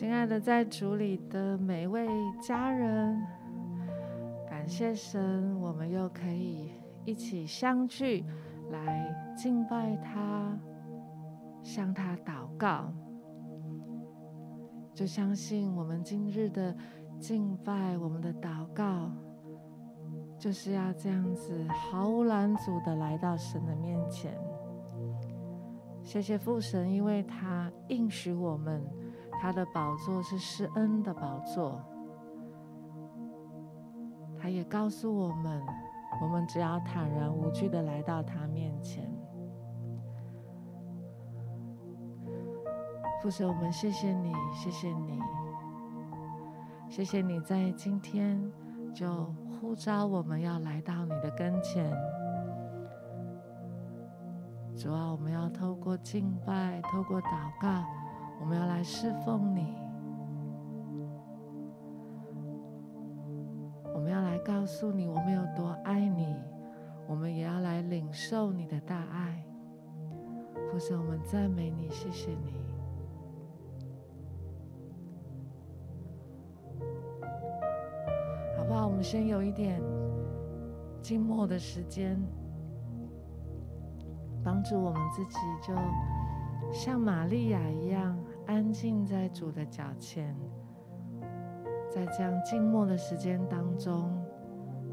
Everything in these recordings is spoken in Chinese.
亲爱的，在主里的每一位家人，感谢神，我们又可以一起相聚，来敬拜他，向他祷告。就相信我们今日的敬拜，我们的祷告，就是要这样子毫无拦阻的来到神的面前。谢谢父神，因为他应许我们。他的宝座是施恩的宝座，他也告诉我们，我们只要坦然无惧的来到他面前。父神，我们谢谢你，谢谢你，谢谢你在今天就呼召我们要来到你的跟前。主啊，我们要透过敬拜，透过祷告。我们要来侍奉你，我们要来告诉你我们有多爱你，我们也要来领受你的大爱。父神，我们赞美你，谢谢你。好不好？我们先有一点静默的时间，帮助我们自己，就像玛利亚一样。安静在主的脚前，在这样静默的时间当中，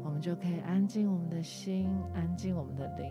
我们就可以安静我们的心，安静我们的灵。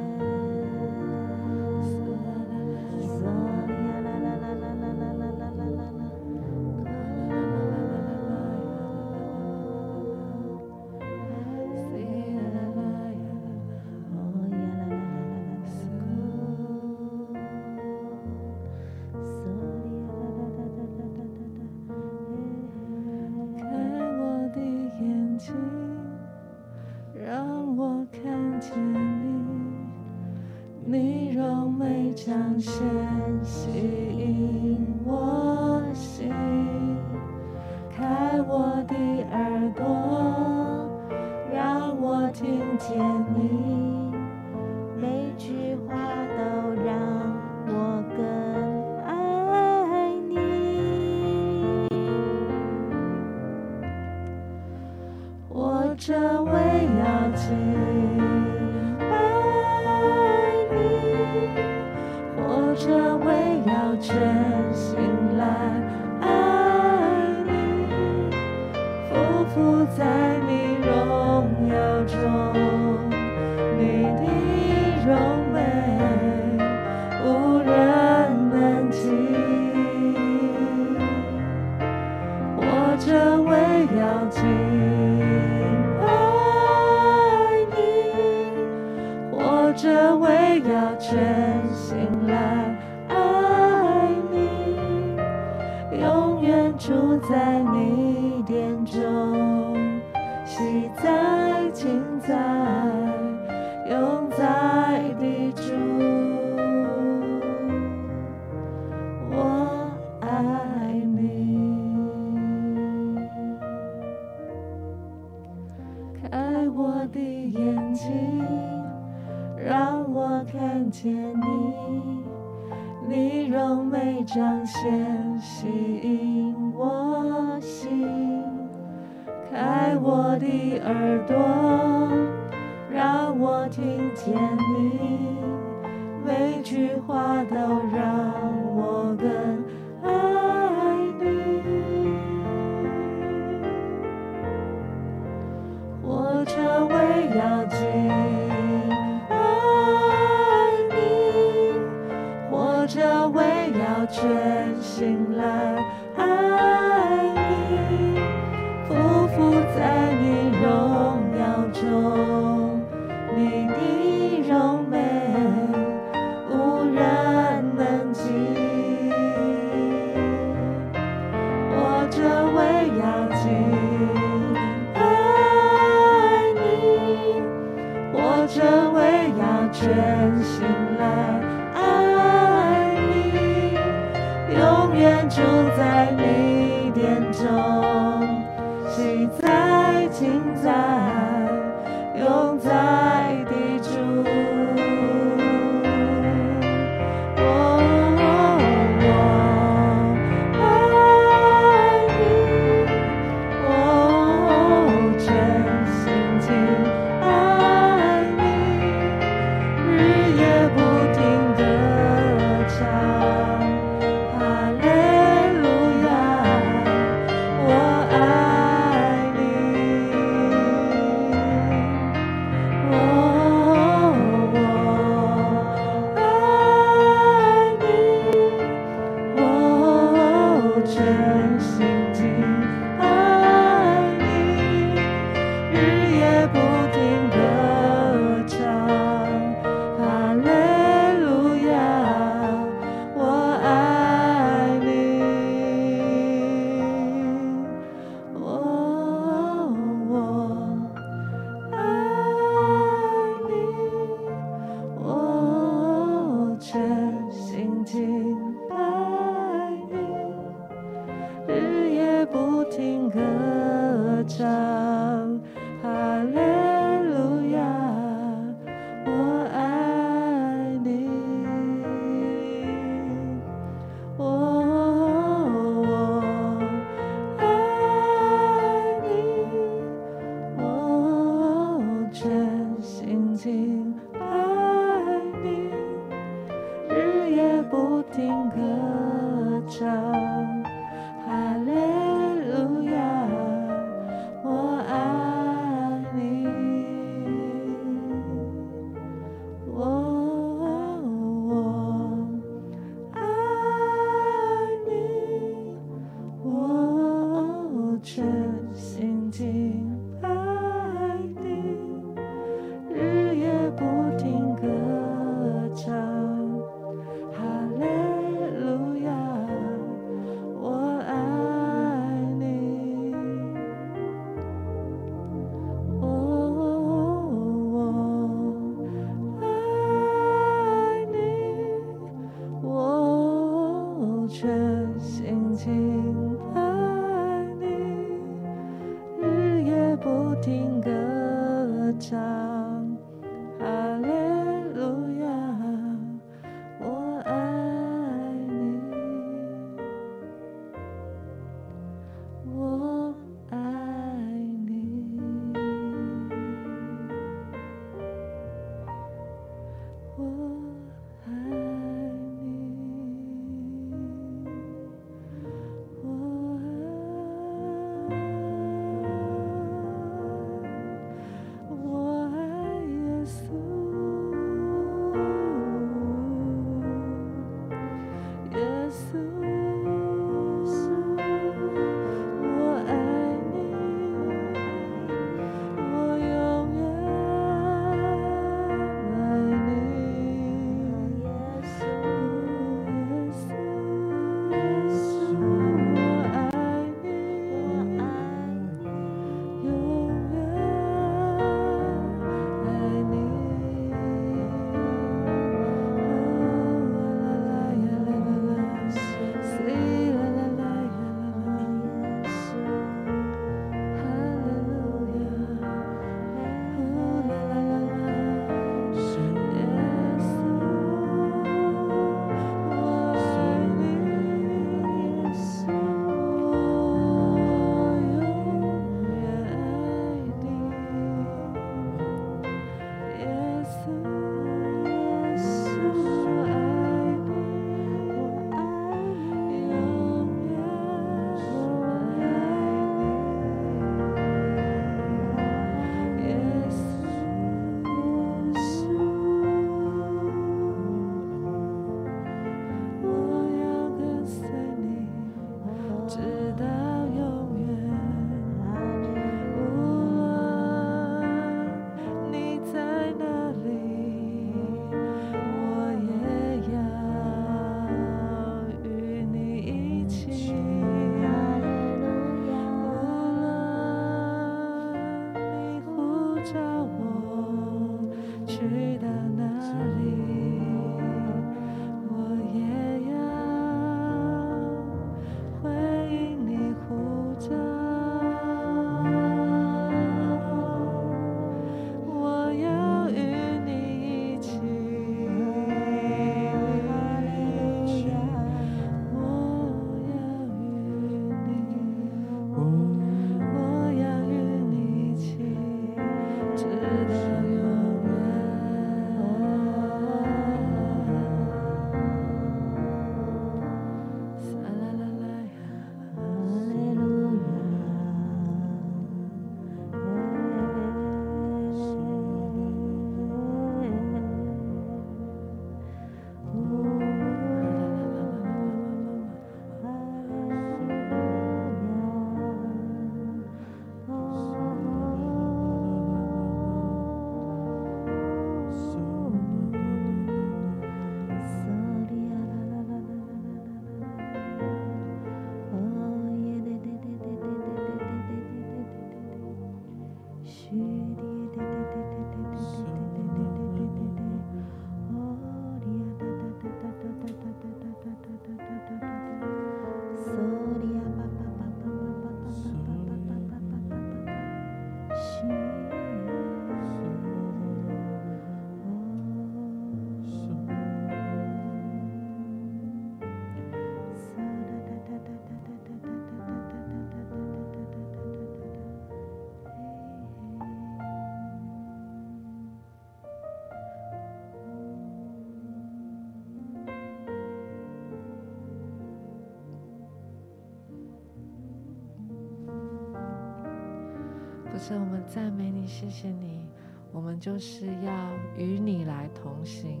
神，我们赞美你，谢谢你。我们就是要与你来同行。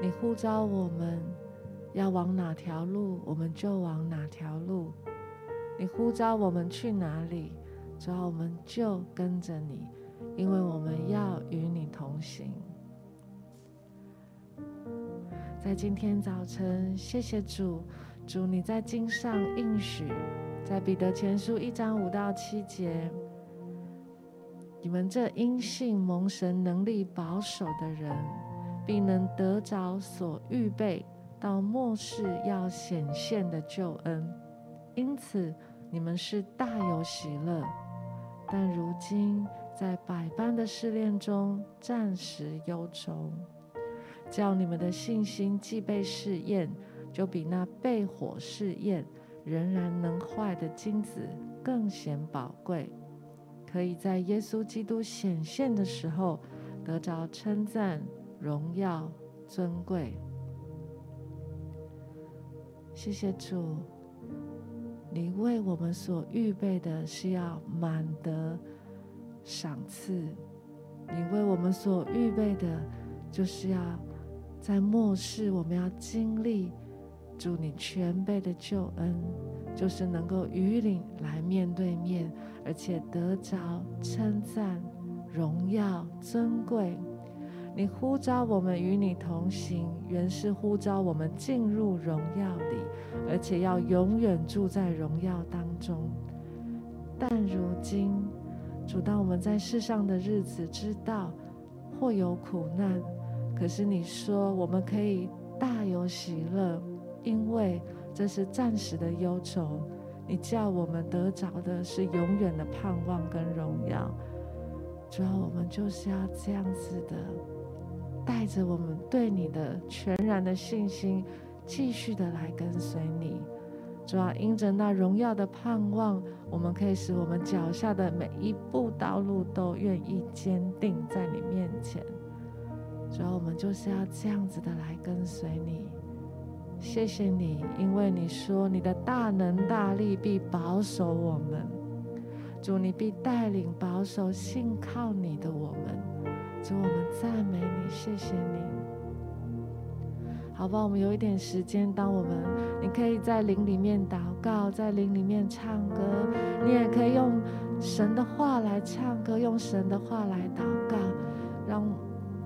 你呼召我们要往哪条路，我们就往哪条路。你呼召我们去哪里，主要我们就跟着你，因为我们要与你同行。在今天早晨，谢谢主，主你在经上应许。在彼得前书一章五到七节，你们这因信蒙神能力保守的人，必能得着所预备到末世要显现的救恩。因此，你们是大有喜乐，但如今在百般的试炼中暂时忧愁，叫你们的信心既被试验，就比那被火试验仍然能坏的金子更显宝贵，可以在耶稣基督显现的时候得着称赞、荣耀、尊贵。谢谢主。你为我们所预备的是要满得赏赐，你为我们所预备的，就是要在末世，我们要经历主你全备的救恩，就是能够与你来面对面，而且得着称赞、荣耀、尊贵。你呼召我们与你同行，原是呼召我们进入荣耀里，而且要永远住在荣耀当中。但如今，主，当我们在世上的日子，知道或有苦难，可是你说我们可以大有喜乐，因为这是暂时的忧愁。你叫我们得着的是永远的盼望跟荣耀。主要我们就是要这样子的。带着我们对你的全然的信心，继续的来跟随你。主要因着那荣耀的盼望，我们可以使我们脚下的每一步道路都愿意坚定在你面前。主要我们就是要这样子的来跟随你。谢谢你，因为你说你的大能大力必保守我们。主，你必带领保守信靠你的我们。主，我们赞美你，谢谢你。好吧，我们有一点时间，当我们，你可以在灵里面祷告，在灵里面唱歌，你也可以用神的话来唱歌，用神的话来祷告，让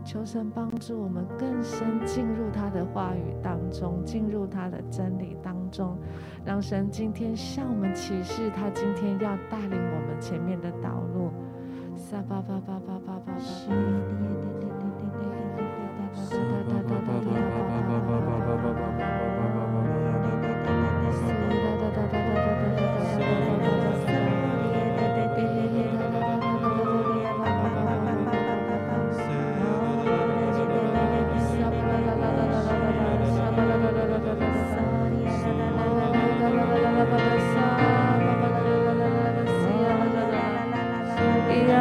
求神帮助我们更深进入他的话语当中，进入他的真理当中，让神今天向我们启示，他今天要带领我们前面的道路。沙巴巴巴巴巴巴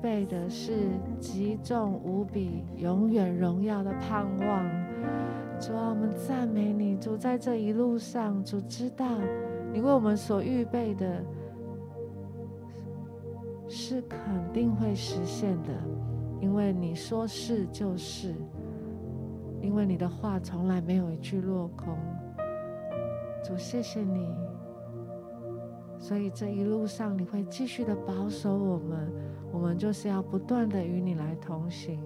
备的是极重无比、永远荣耀的盼望。主啊，我们赞美你。主在这一路上，主知道你为我们所预备的，是肯定会实现的，因为你说是就是，因为你的话从来没有一句落空。主，谢谢你。所以这一路上，你会继续的保守我们。我们就是要不断的与你来同行，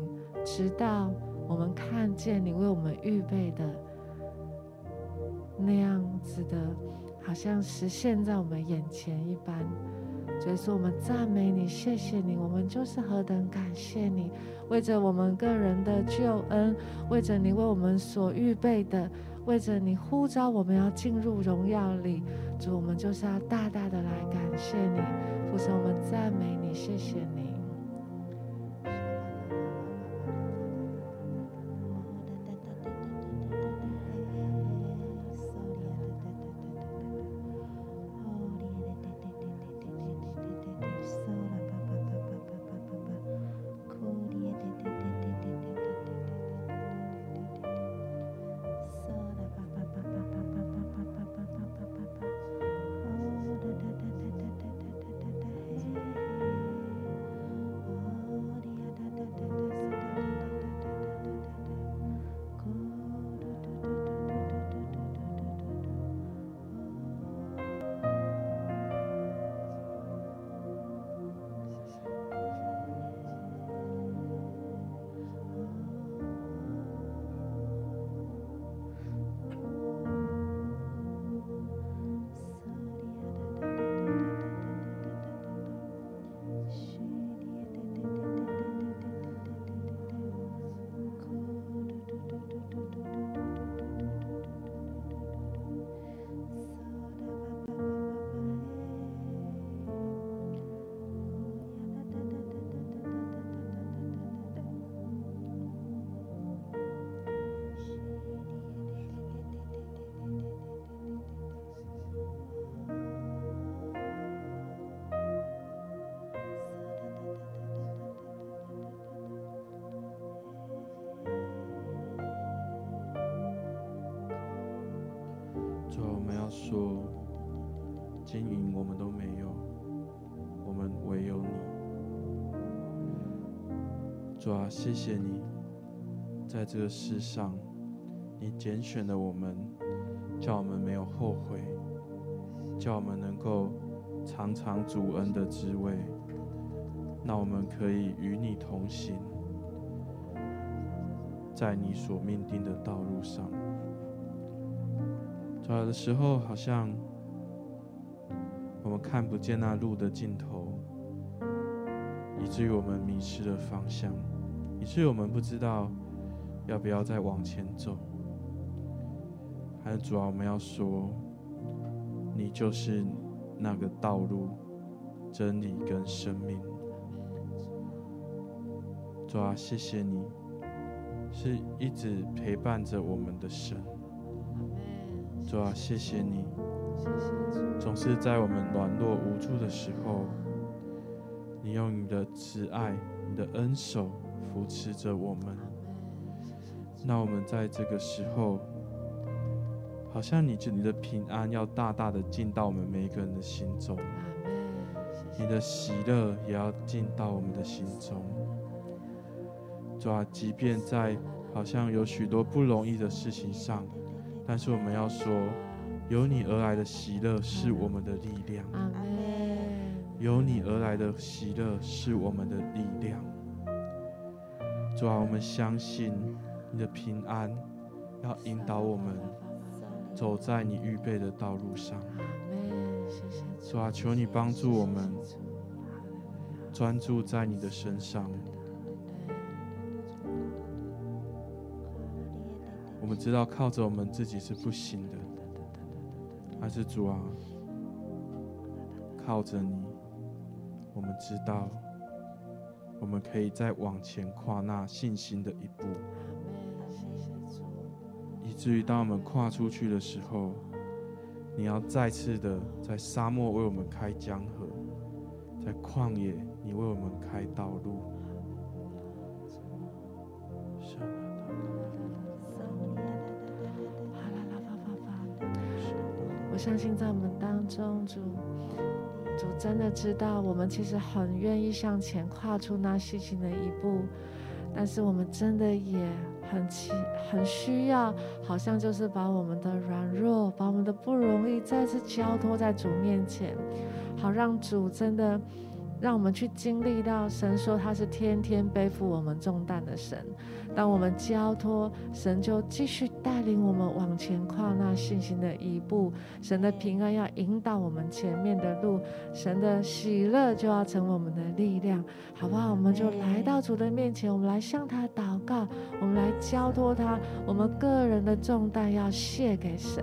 直到我们看见你为我们预备的那样子的，好像实现在我们眼前一般。所以说，我们赞美你，谢谢你，我们就是何等感谢你，为着我们个人的救恩，为着你为我们所预备的，为着你呼召我们要进入荣耀里，主，我们就是要大大的来感谢你，父神，我们赞美你，谢谢你。主啊，谢谢你，在这个世上，你拣选了我们，叫我们没有后悔，叫我们能够尝尝主恩的滋味，那我们可以与你同行，在你所命定的道路上。有的时候，好像我们看不见那路的尽头，以至于我们迷失了方向，以至于我们不知道要不要再往前走。还是主要我们要说，你就是那个道路、真理跟生命。主啊，谢谢你，是一直陪伴着我们的神。主啊，谢谢你，总是在我们软弱无助的时候，你用你的慈爱、你的恩手扶持着我们。那我们在这个时候，好像你这你的平安要大大的进到我们每一个人的心中，你的喜乐也要进到我们的心中。主啊，即便在好像有许多不容易的事情上。但是我们要说，由你而来的喜乐是我们的力量。阿门。由你而来的喜乐是我们的力量。主啊，我们相信你的平安要引导我们走在你预备的道路上。主啊，求你帮助我们专注在你的身上。我们知道靠着我们自己是不行的，还是主啊，靠着你，我们知道我们可以再往前跨那信心的一步，以至于当我们跨出去的时候，你要再次的在沙漠为我们开江河，在旷野你为我们开道路。我相信在我们当中，主主真的知道我们其实很愿意向前跨出那细心的一步，但是我们真的也很期很需要，好像就是把我们的软弱，把我们的不容易再次交托在主面前，好让主真的。让我们去经历到神说他是天天背负我们重担的神。当我们交托神，就继续带领我们往前跨那信心的一步。神的平安要引导我们前面的路，神的喜乐就要成为我们的力量，好不好？我们就来到主的面前，我们来向他祷告，我们来交托他，我们个人的重担要卸给神。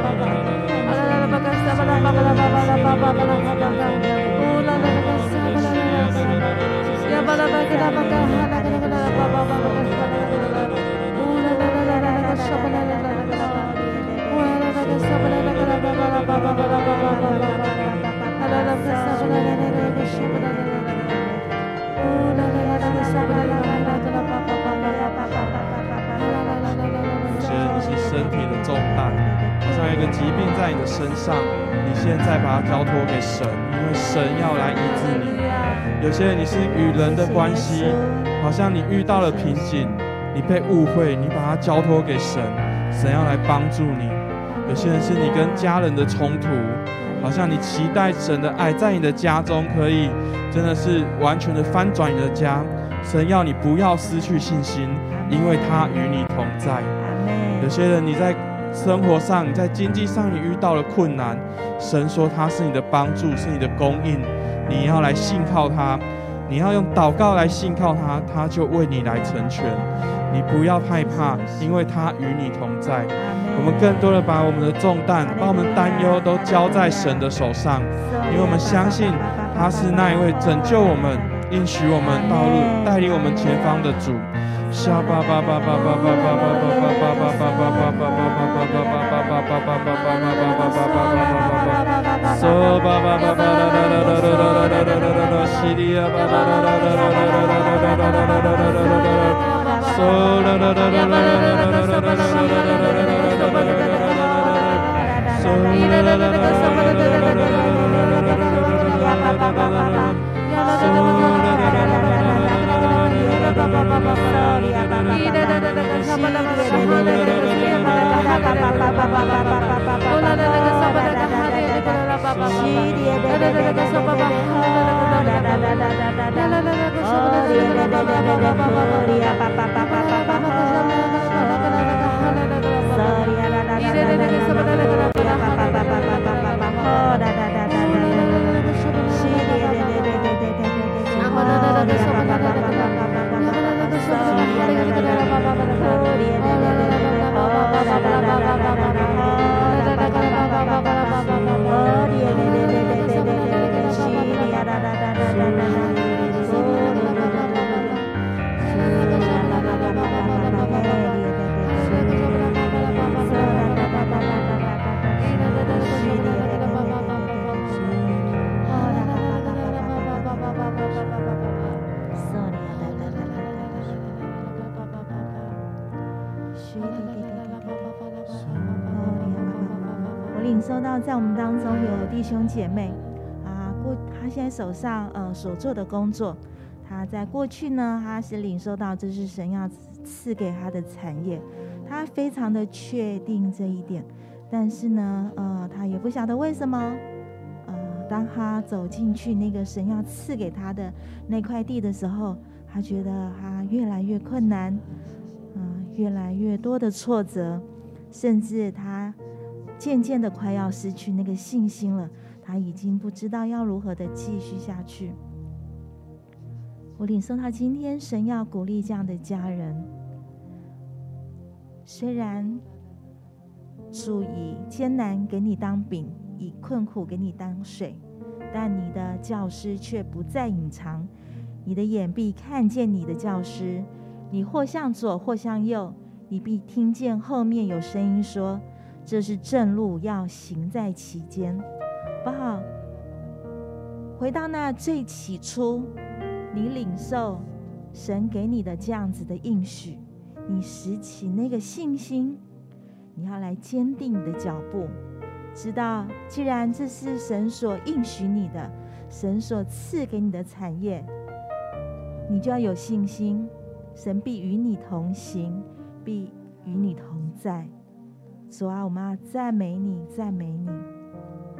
是身体的重担。像一个疾病在你的身上，你现在把它交托给神，因为神要来医治你。有些人你是与人的关系，好像你遇到了瓶颈，你被误会，你把它交托给神，神要来帮助你。有些人是你跟家人的冲突，好像你期待神的爱在你的家中可以真的是完全的翻转你的家，神要你不要失去信心，因为他与你同在。有些人你在。生活上，在经济上，你遇到了困难，神说他是你的帮助，是你的供应，你要来信靠他，你要用祷告来信靠他，他就为你来成全。你不要害怕，因为他与你同在。我我们更多的把我们的重担、把我们担忧都交在神的手上，因为我们相信他是那一位拯救我们、应许我们道路、带领我们前方的主。So Ba ba ba ba ba Oh, 那在我们当中有弟兄姐妹啊，过他现在手上呃所做的工作，他在过去呢，他是领受到这是神要赐给他的产业，他非常的确定这一点，但是呢，呃，他也不晓得为什么，呃，当他走进去那个神要赐给他的那块地的时候，他觉得他越来越困难，嗯、越来越多的挫折，甚至他。渐渐的快要失去那个信心了，他已经不知道要如何的继续下去。我领受他今天神要鼓励这样的家人，虽然主以艰难给你当饼，以困苦给你当水，但你的教师却不再隐藏，你的眼必看见你的教师，你或向左或向右，你必听见后面有声音说。这是正路，要行在其间，好不好？回到那最起初，你领受神给你的这样子的应许，你拾起那个信心，你要来坚定你的脚步，知道既然这是神所应许你的，神所赐给你的产业，你就要有信心，神必与你同行，必与你同在。主啊，我们要赞美你，赞美你。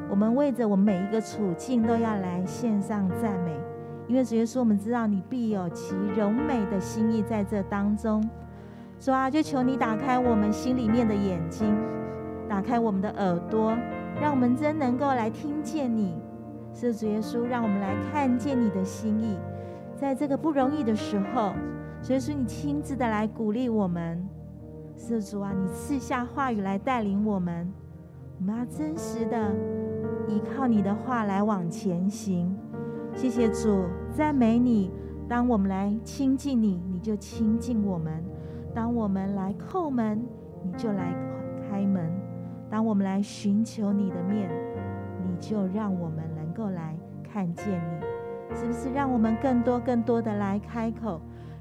我们为着我们每一个处境都要来献上赞美，因为主耶稣，我们知道你必有其柔美的心意在这当中。主啊，就求你打开我们心里面的眼睛，打开我们的耳朵，让我们真能够来听见你。是主耶稣，让我们来看见你的心意，在这个不容易的时候，所以说你亲自的来鼓励我们。是主啊，你赐下话语来带领我们，我们要真实的依靠你的话来往前行。谢谢主，赞美你。当我们来亲近你，你就亲近我们；当我们来叩门，你就来开门；当我们来寻求你的面，你就让我们能够来看见你。是不是让我们更多更多的来开口，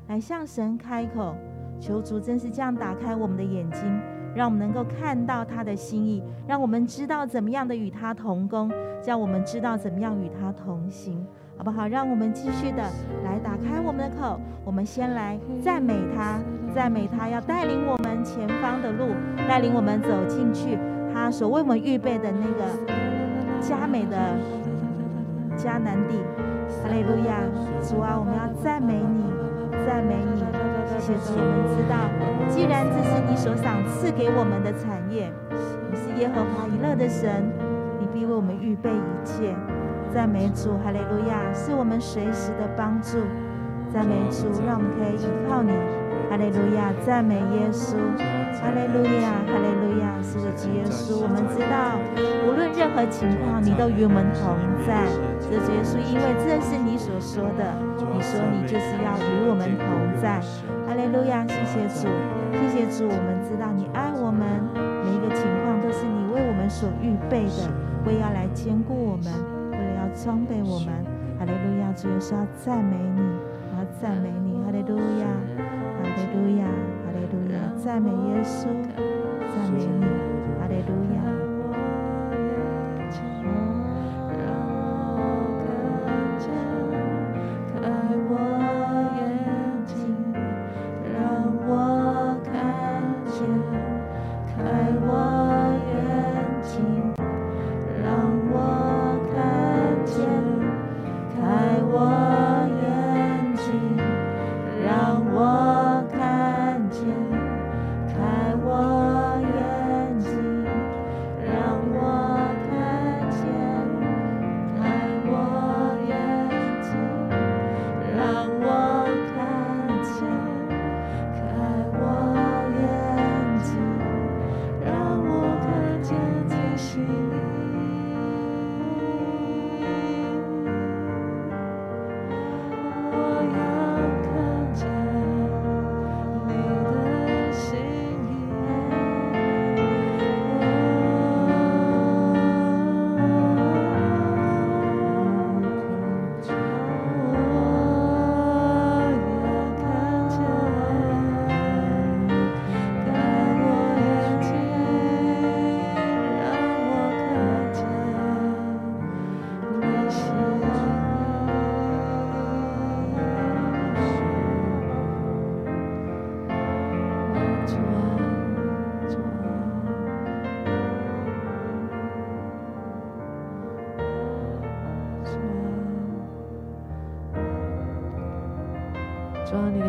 来向神开口？求主真是这样打开我们的眼睛，让我们能够看到他的心意，让我们知道怎么样的与他同工，让我们知道怎么样与他同行，好不好？让我们继续的来打开我们的口，我们先来赞美他，赞美他要带领我们前方的路，带领我们走进去他所为我们预备的那个佳美的迦南地。哈利路亚，主啊，我们要赞美你，赞美你。谢谢主，我们知道，既然这是你所赏赐给我们的产业，你是耶和华以勒的神，你必为我们预备一切。赞美主，哈利路亚，是我们随时的帮助。赞美主，让我们可以依靠你，哈利路亚，赞美耶稣，哈利路亚，哈利路亚，是的，主耶稣，我们知道，无论任何情况，你都与我们同在，这，主耶稣，因为这是你所说的，你说你就是要与我们同在，哈利路亚，谢谢主，谢谢主，我们知道你爱我们，每一个情况都是你为我们所预备的，为要来坚固我们，为了要装备我们，哈利路亚，主耶稣要赞美你，我要赞美你，哈利路亚。哈利路亚，哈利路亚，赞美耶稣，赞美你，哈利路亚。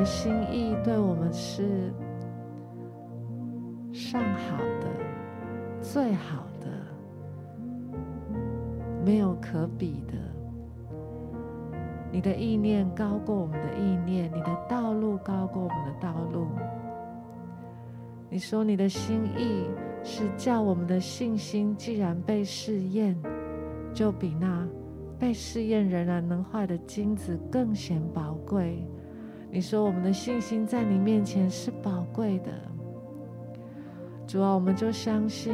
心意对我们是上好的、最好的，没有可比的。你的意念高过我们的意念，你的道路高过我们的道路。你说你的心意是叫我们的信心，既然被试验，就比那被试验仍然能坏的金子更显宝贵。你说我们的信心在你面前是宝贵的，主啊，我们就相信，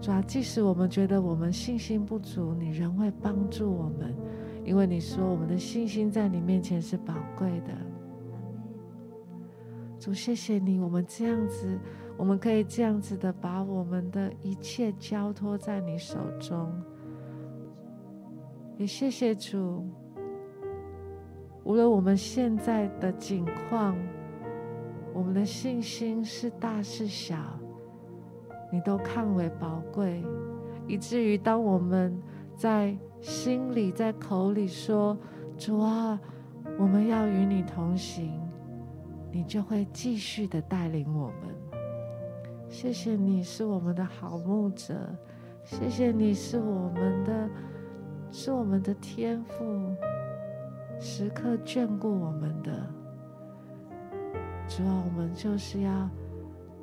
主啊，即使我们觉得我们信心不足，你仍会帮助我们，因为你说我们的信心在你面前是宝贵的。主，谢谢你，我们这样子，我们可以这样子的把我们的一切交托在你手中，也谢谢主。无论我们现在的境况，我们的信心是大是小，你都看为宝贵，以至于当我们在心里、在口里说“主啊，我们要与你同行”，你就会继续的带领我们。谢谢你是我们的好牧者，谢谢你是我们的，是我们的天父。时刻眷顾我们的主啊，我们就是要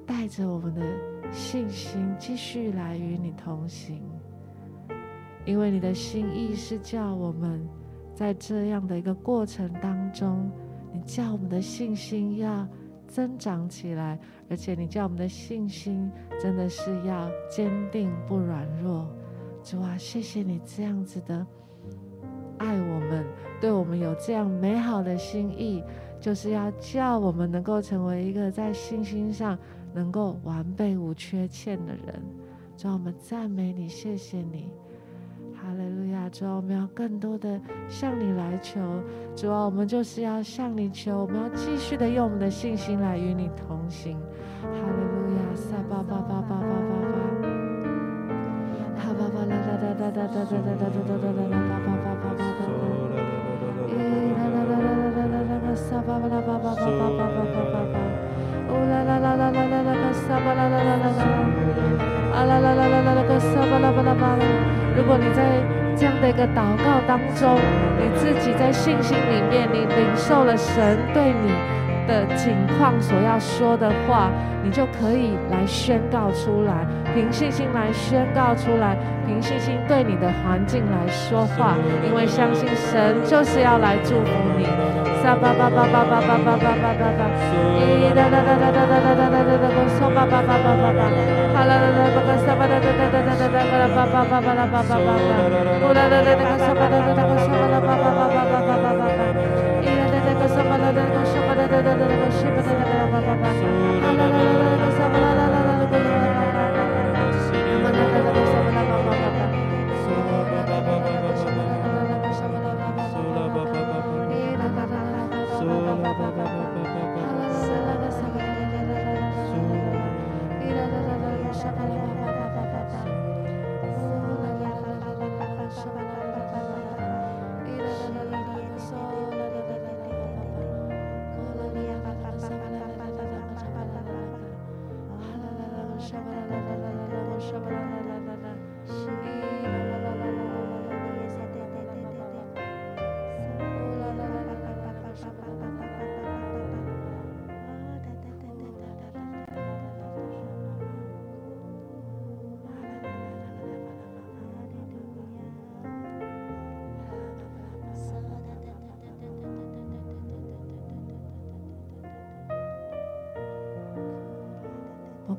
带着我们的信心继续来与你同行，因为你的心意是叫我们在这样的一个过程当中，你叫我们的信心要增长起来，而且你叫我们的信心真的是要坚定不软弱。主啊，谢谢你这样子的爱我们。对我们有这样美好的心意，就是要叫我们能够成为一个在信心上能够完备无缺欠的人。主，我们赞美你，谢谢你，哈利路亚！主，我们要更多的向你来求。主啊，我们就是要向你求，我们要继续的用我们的信心来与你同行。哈利路亚！撒巴巴巴巴巴巴巴，哈巴巴啦啦啦啦啦啦啦啦啦啦啦啦巴巴巴巴巴。你在这样的一个祷告当中，你自己在信心里面，你领受了神对你的情况所要说的话，你就可以来宣告出来，凭信心来宣告出来，凭信心对你的环境来说话，因为相信神就是要来祝福你。Shabbat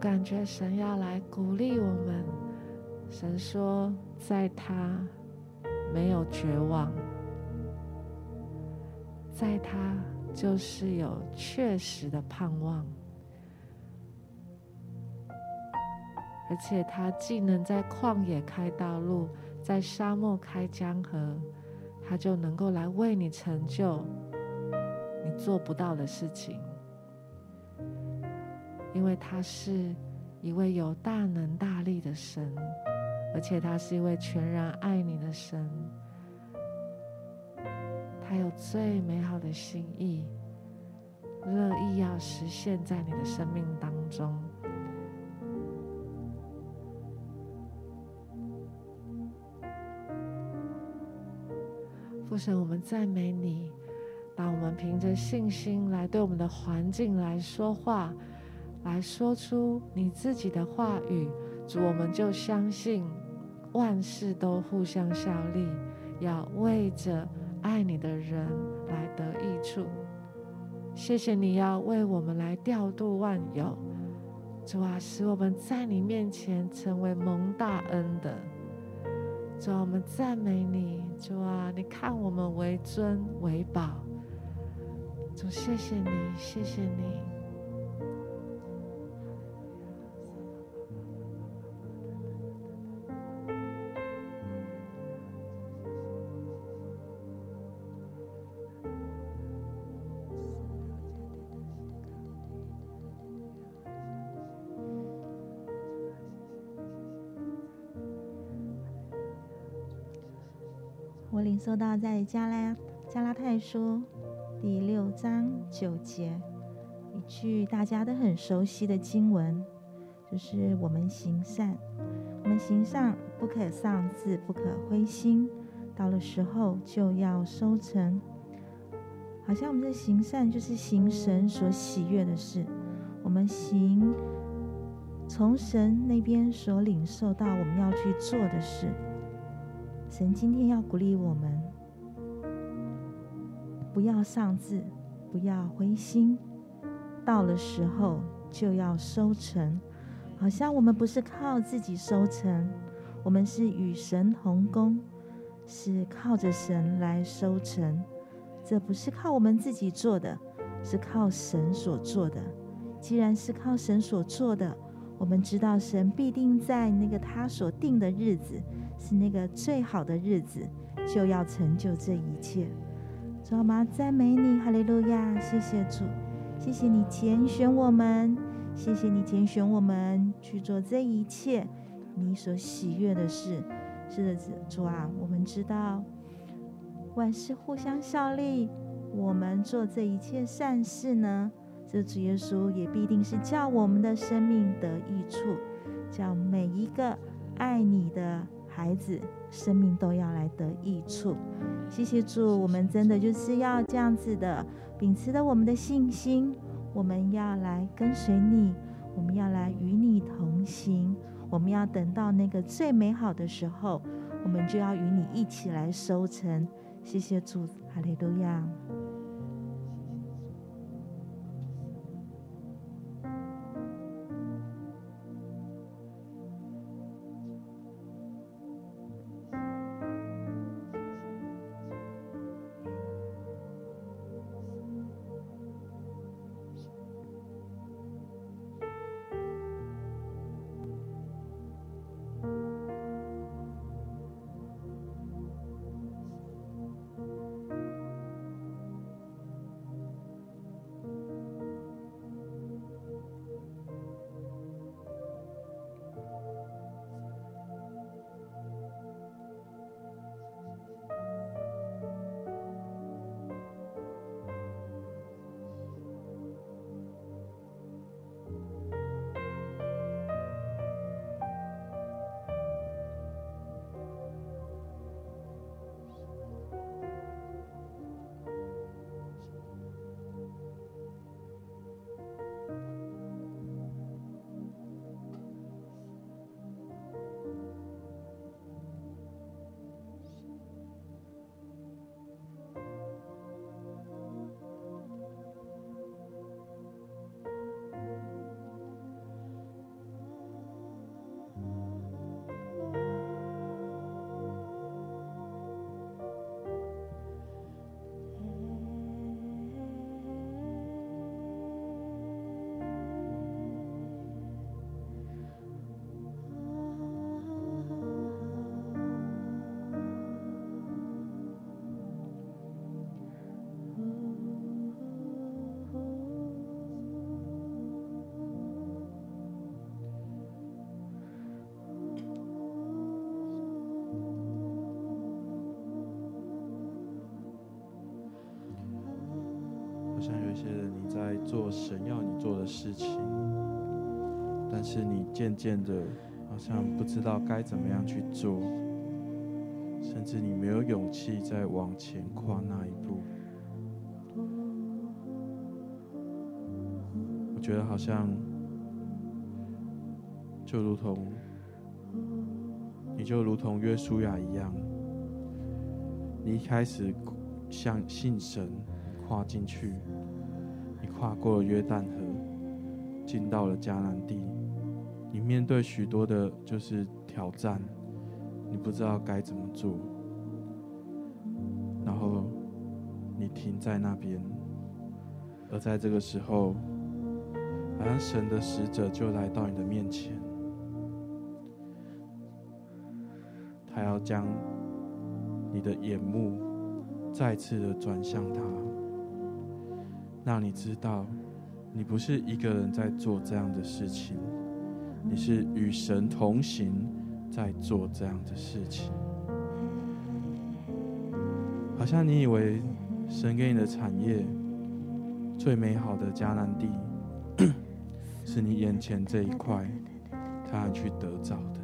感觉神要来鼓励我们。神说，在他没有绝望，在他就是有确实的盼望，而且他既能在旷野开道路，在沙漠开江河，他就能够来为你成就你做不到的事情。因为他是一位有大能大力的神，而且他是一位全然爱你的神。他有最美好的心意，乐意要实现在你的生命当中。父神，我们赞美你，当我们凭着信心来对我们的环境来说话。来说出你自己的话语，主，我们就相信万事都互相效力，要为着爱你的人来得益处。谢谢你要为我们来调度万有，主啊，使我们在你面前成为蒙大恩的。主啊，我们赞美你，主啊，你看我们为尊为宝。主，谢谢你，谢谢你。我领受到在加拉加拉太书第六章九节一句大家都很熟悉的经文，就是我们行善，我们行善不可丧志，不可灰心，到了时候就要收成。好像我们的行善就是行神所喜悦的事，我们行从神那边所领受到我们要去做的事。神今天要鼓励我们，不要丧志，不要灰心。到了时候就要收成，好像我们不是靠自己收成，我们是与神同工，是靠着神来收成。这不是靠我们自己做的，是靠神所做的。既然是靠神所做的，我们知道神必定在那个他所定的日子。是那个最好的日子，就要成就这一切。主啊，赞美你，哈利路亚！谢谢主，谢谢你拣选我们，谢谢你拣选我们去做这一切你所喜悦的事。是的，主啊，我们知道万事互相效力，我们做这一切善事呢，这主耶稣也必定是叫我们的生命得益处，叫每一个爱你的。孩子生命都要来得益处。谢谢主，我们真的就是要这样子的，秉持着我们的信心，我们要来跟随你，我们要来与你同行，我们要等到那个最美好的时候，我们就要与你一起来收成。谢谢主，哈利路亚。做的事情，但是你渐渐的，好像不知道该怎么样去做，甚至你没有勇气再往前跨那一步。我觉得好像，就如同，你就如同约书亚一样，你一开始向信神，跨进去。你跨过了约旦河，进到了迦南地。你面对许多的，就是挑战，你不知道该怎么做。然后你停在那边，而在这个时候，好像神的使者就来到你的面前，他要将你的眼目再次的转向他。让你知道，你不是一个人在做这样的事情，你是与神同行，在做这样的事情。好像你以为神给你的产业最美好的迦南地，是你眼前这一块，他要去得着的。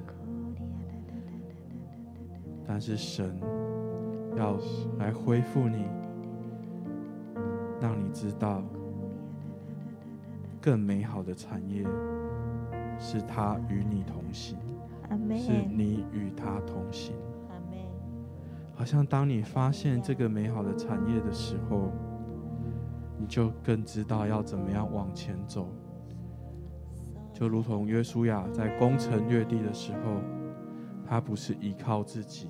但是神要来恢复你。让你知道，更美好的产业是他与你同行，是你与他同行。好像当你发现这个美好的产业的时候，你就更知道要怎么样往前走。就如同约书亚在攻城略地的时候，他不是依靠自己，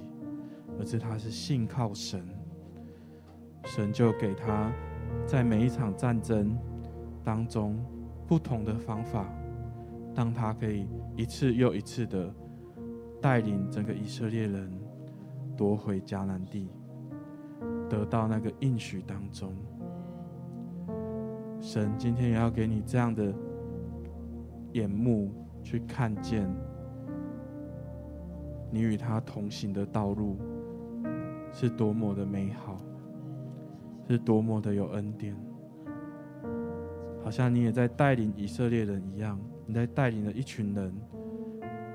而是他是信靠神，神就给他。在每一场战争当中，不同的方法，当他可以一次又一次的带领整个以色列人夺回迦南地，得到那个应许当中，神今天也要给你这样的眼目去看见，你与他同行的道路是多么的美好。是多么的有恩典，好像你也在带领以色列人一样，你在带领了一群人，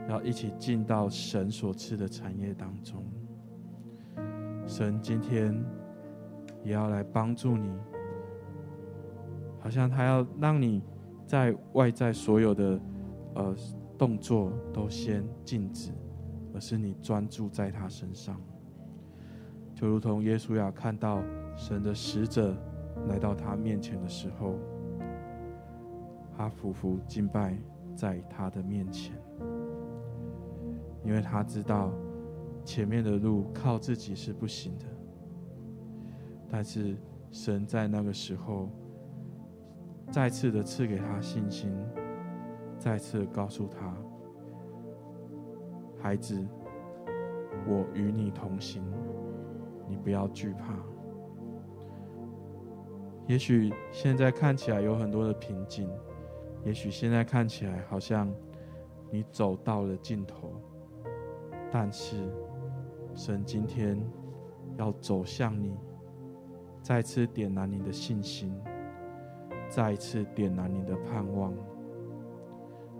要一起进到神所赐的产业当中。神今天也要来帮助你，好像他要让你在外在所有的呃动作都先静止，而是你专注在他身上，就如同耶稣要看到神的使者来到他面前的时候，他俯伏敬拜在他的面前，因为他知道前面的路靠自己是不行的，但是神在那个时候再次的赐给他信心，再次告诉他：“孩子，我与你同行，你不要惧怕。”也许现在看起来有很多的瓶颈，也许现在看起来好像你走到了尽头，但是神今天要走向你，再次点燃你的信心，再次点燃你的盼望，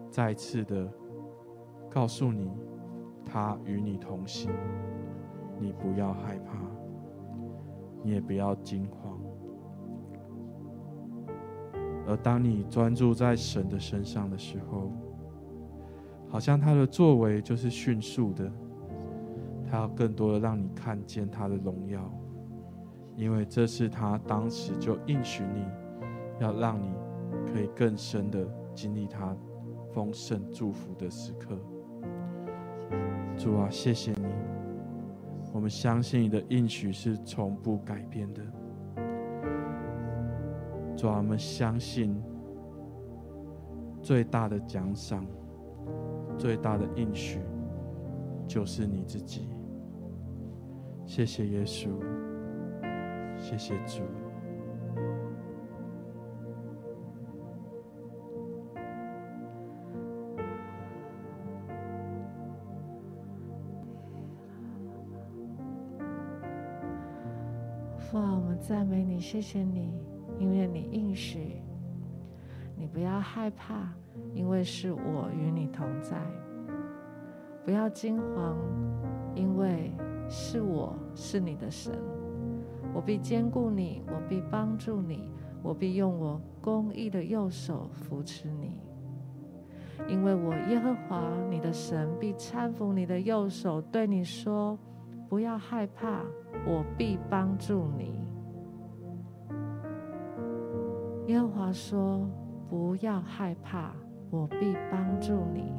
再次的告诉你，他与你同行，你不要害怕，你也不要惊慌。而当你专注在神的身上的时候，好像他的作为就是迅速的，他要更多的让你看见他的荣耀，因为这是他当时就应许你，要让你可以更深的经历他丰盛祝福的时刻。主啊，谢谢你，我们相信你的应许是从不改变的。主，我们相信最大的奖赏、最大的应许，就是你自己。谢谢耶稣，谢谢主。父啊，我们赞美你，谢谢你。因为你应许，你不要害怕，因为是我与你同在；不要惊慌，因为是我是你的神。我必坚固你，我必帮助你，我必用我公义的右手扶持你。因为我耶和华你的神必搀扶你的右手，对你说：不要害怕，我必帮助你。耶和华说：“不要害怕，我必帮助你。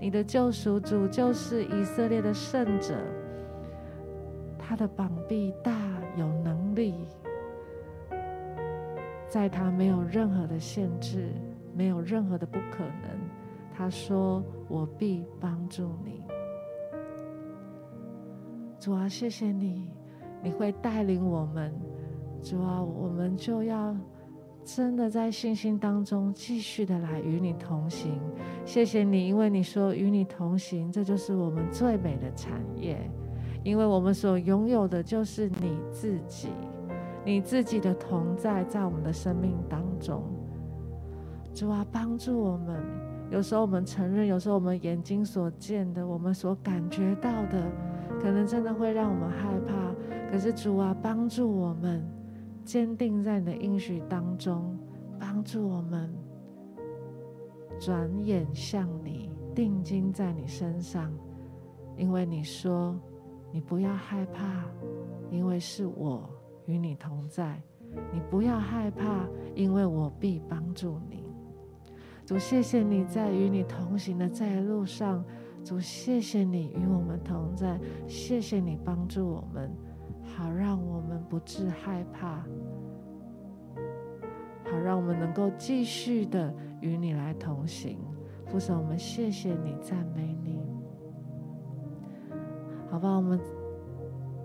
你的救赎主就是以色列的圣者，他的膀臂大有能力，在他没有任何的限制，没有任何的不可能。他说：我必帮助你。主啊，谢谢你，你会带领我们。主啊，我们就要。”真的在信心当中继续的来与你同行，谢谢你，因为你说与你同行，这就是我们最美的产业，因为我们所拥有的就是你自己，你自己的同在在我们的生命当中。主啊，帮助我们，有时候我们承认，有时候我们眼睛所见的，我们所感觉到的，可能真的会让我们害怕。可是主啊，帮助我们。坚定在你的应许当中，帮助我们转眼向你，定睛在你身上，因为你说你不要害怕，因为是我与你同在。你不要害怕，因为我必帮助你。主，谢谢你在与你同行的这一路上，主，谢谢你与我们同在，谢谢你帮助我们。好，让我们不致害怕；好，让我们能够继续的与你来同行。父神，我们谢谢你，赞美你。好吧，我们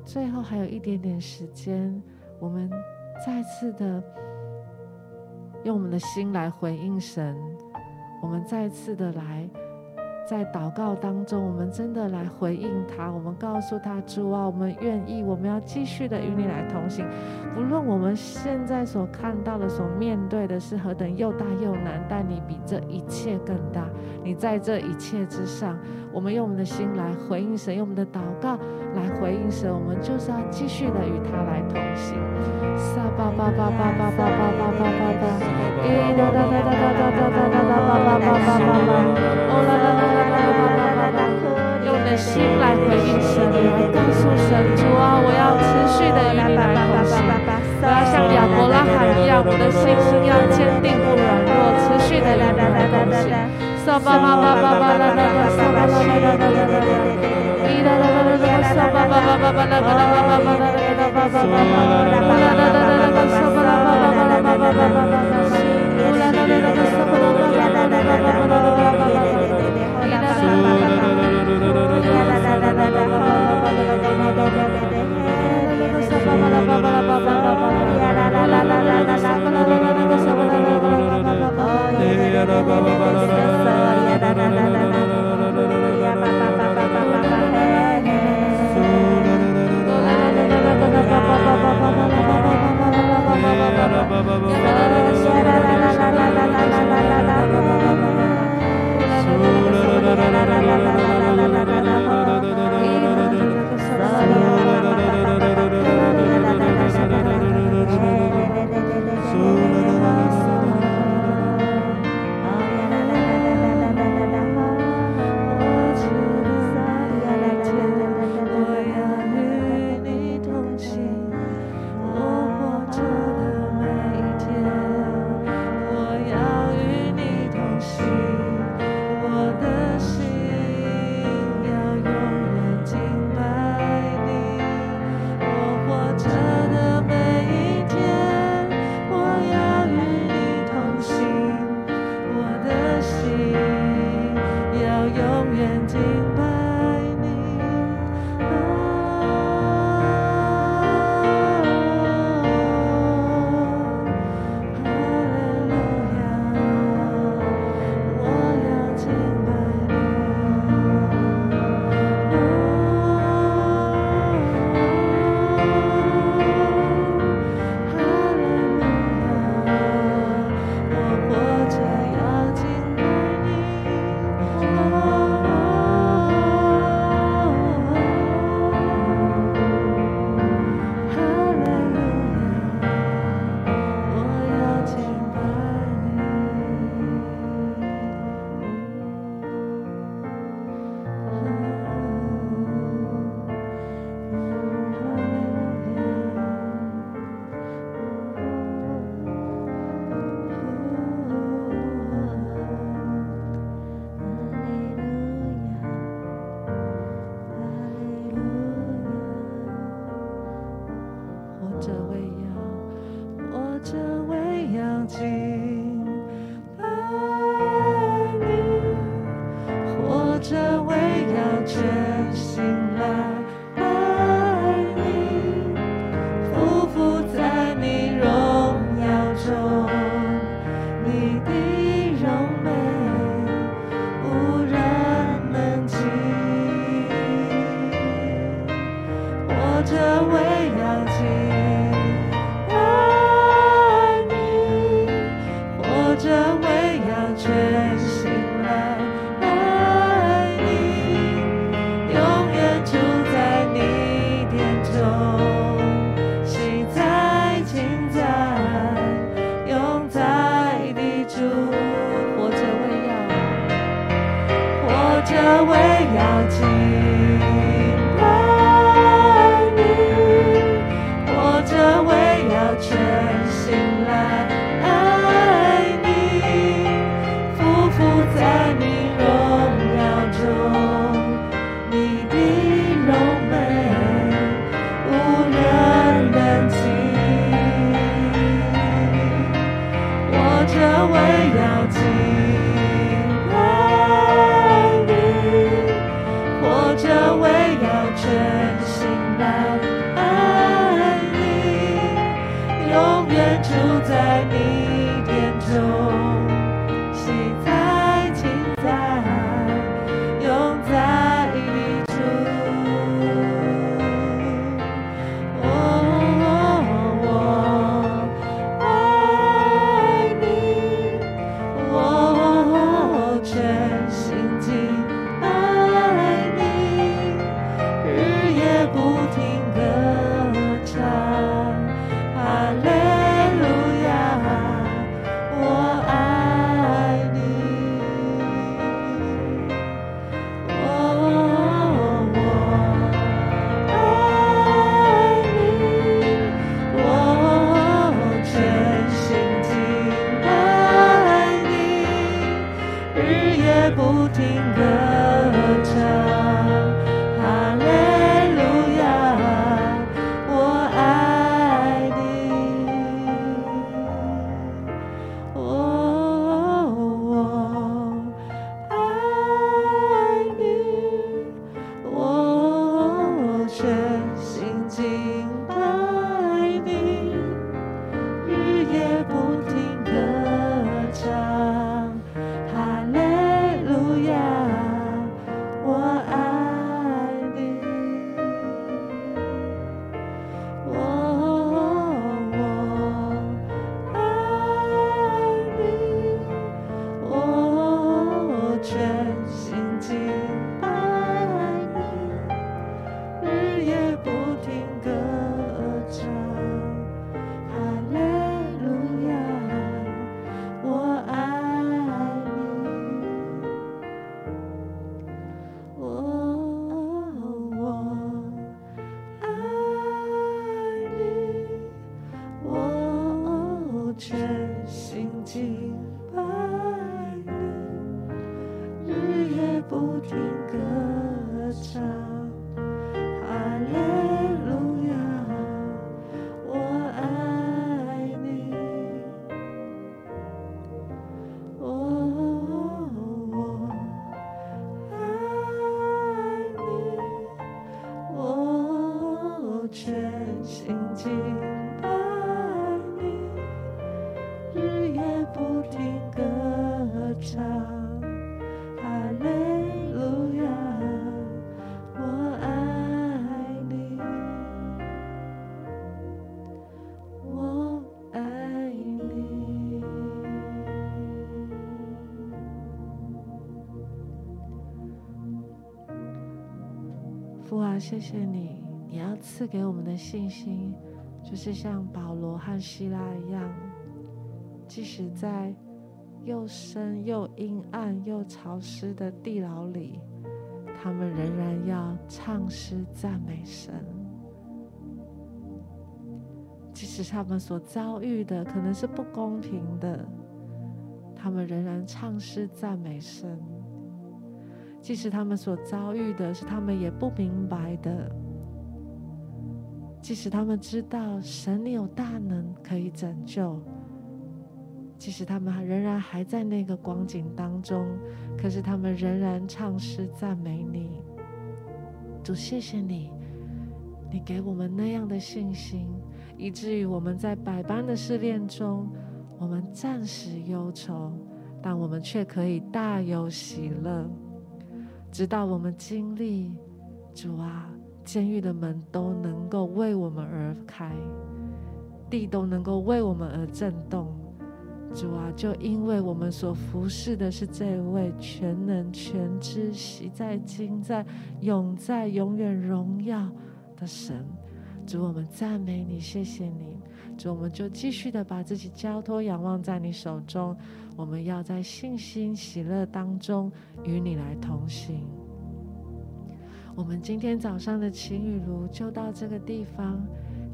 最后还有一点点时间，我们再次的用我们的心来回应神，我们再次的来在祷告当中，我们真的来回应他。我们告诉他：主啊，我们愿意，我们要继续的与你来同行。不论我们现在所看到的、所面对的是何等又大又难，但你比这一切更大。你在这一切之上，我们用我们的心来回应神，用我们的祷告来回应神。我们就是要继续的与他来同行。撒巴巴巴巴巴巴巴巴巴巴巴，咿哒哒哒哒哒哒哒哒哒哒哒哒哒哒哒哒哒，哦啦啦啦啦啦啦啦啦，用我的心来回应神，告诉神主啊，我要持续的与你同行，我要像亚伯拉罕一样，我的信心要坚定不软弱，持续的与你同行。la la la la 谢谢你，你要赐给我们的信心，就是像保罗和希拉一样，即使在又深又阴暗又潮湿的地牢里，他们仍然要唱诗赞美神。即使他们所遭遇的可能是不公平的，他们仍然唱诗赞美神。即使他们所遭遇的是他们也不明白的，即使他们知道神你有大能可以拯救，即使他们仍然还在那个光景当中，可是他们仍然唱诗赞美你。主，谢谢你，你给我们那样的信心，以至于我们在百般的试炼中，我们暂时忧愁，但我们却可以大有喜乐。直到我们经历，主啊，监狱的门都能够为我们而开，地都能够为我们而震动。主啊，就因为我们所服侍的是这位全能、全知、昔在、今在、永在、永远荣耀的神。主，我们赞美你，谢谢你。主，我们就继续的把自己交托、仰望在你手中。我们要在信心、喜乐当中与你来同行。我们今天早上的晴雨炉就到这个地方，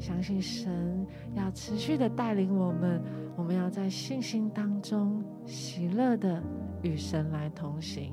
相信神要持续的带领我们。我们要在信心当中喜乐的与神来同行。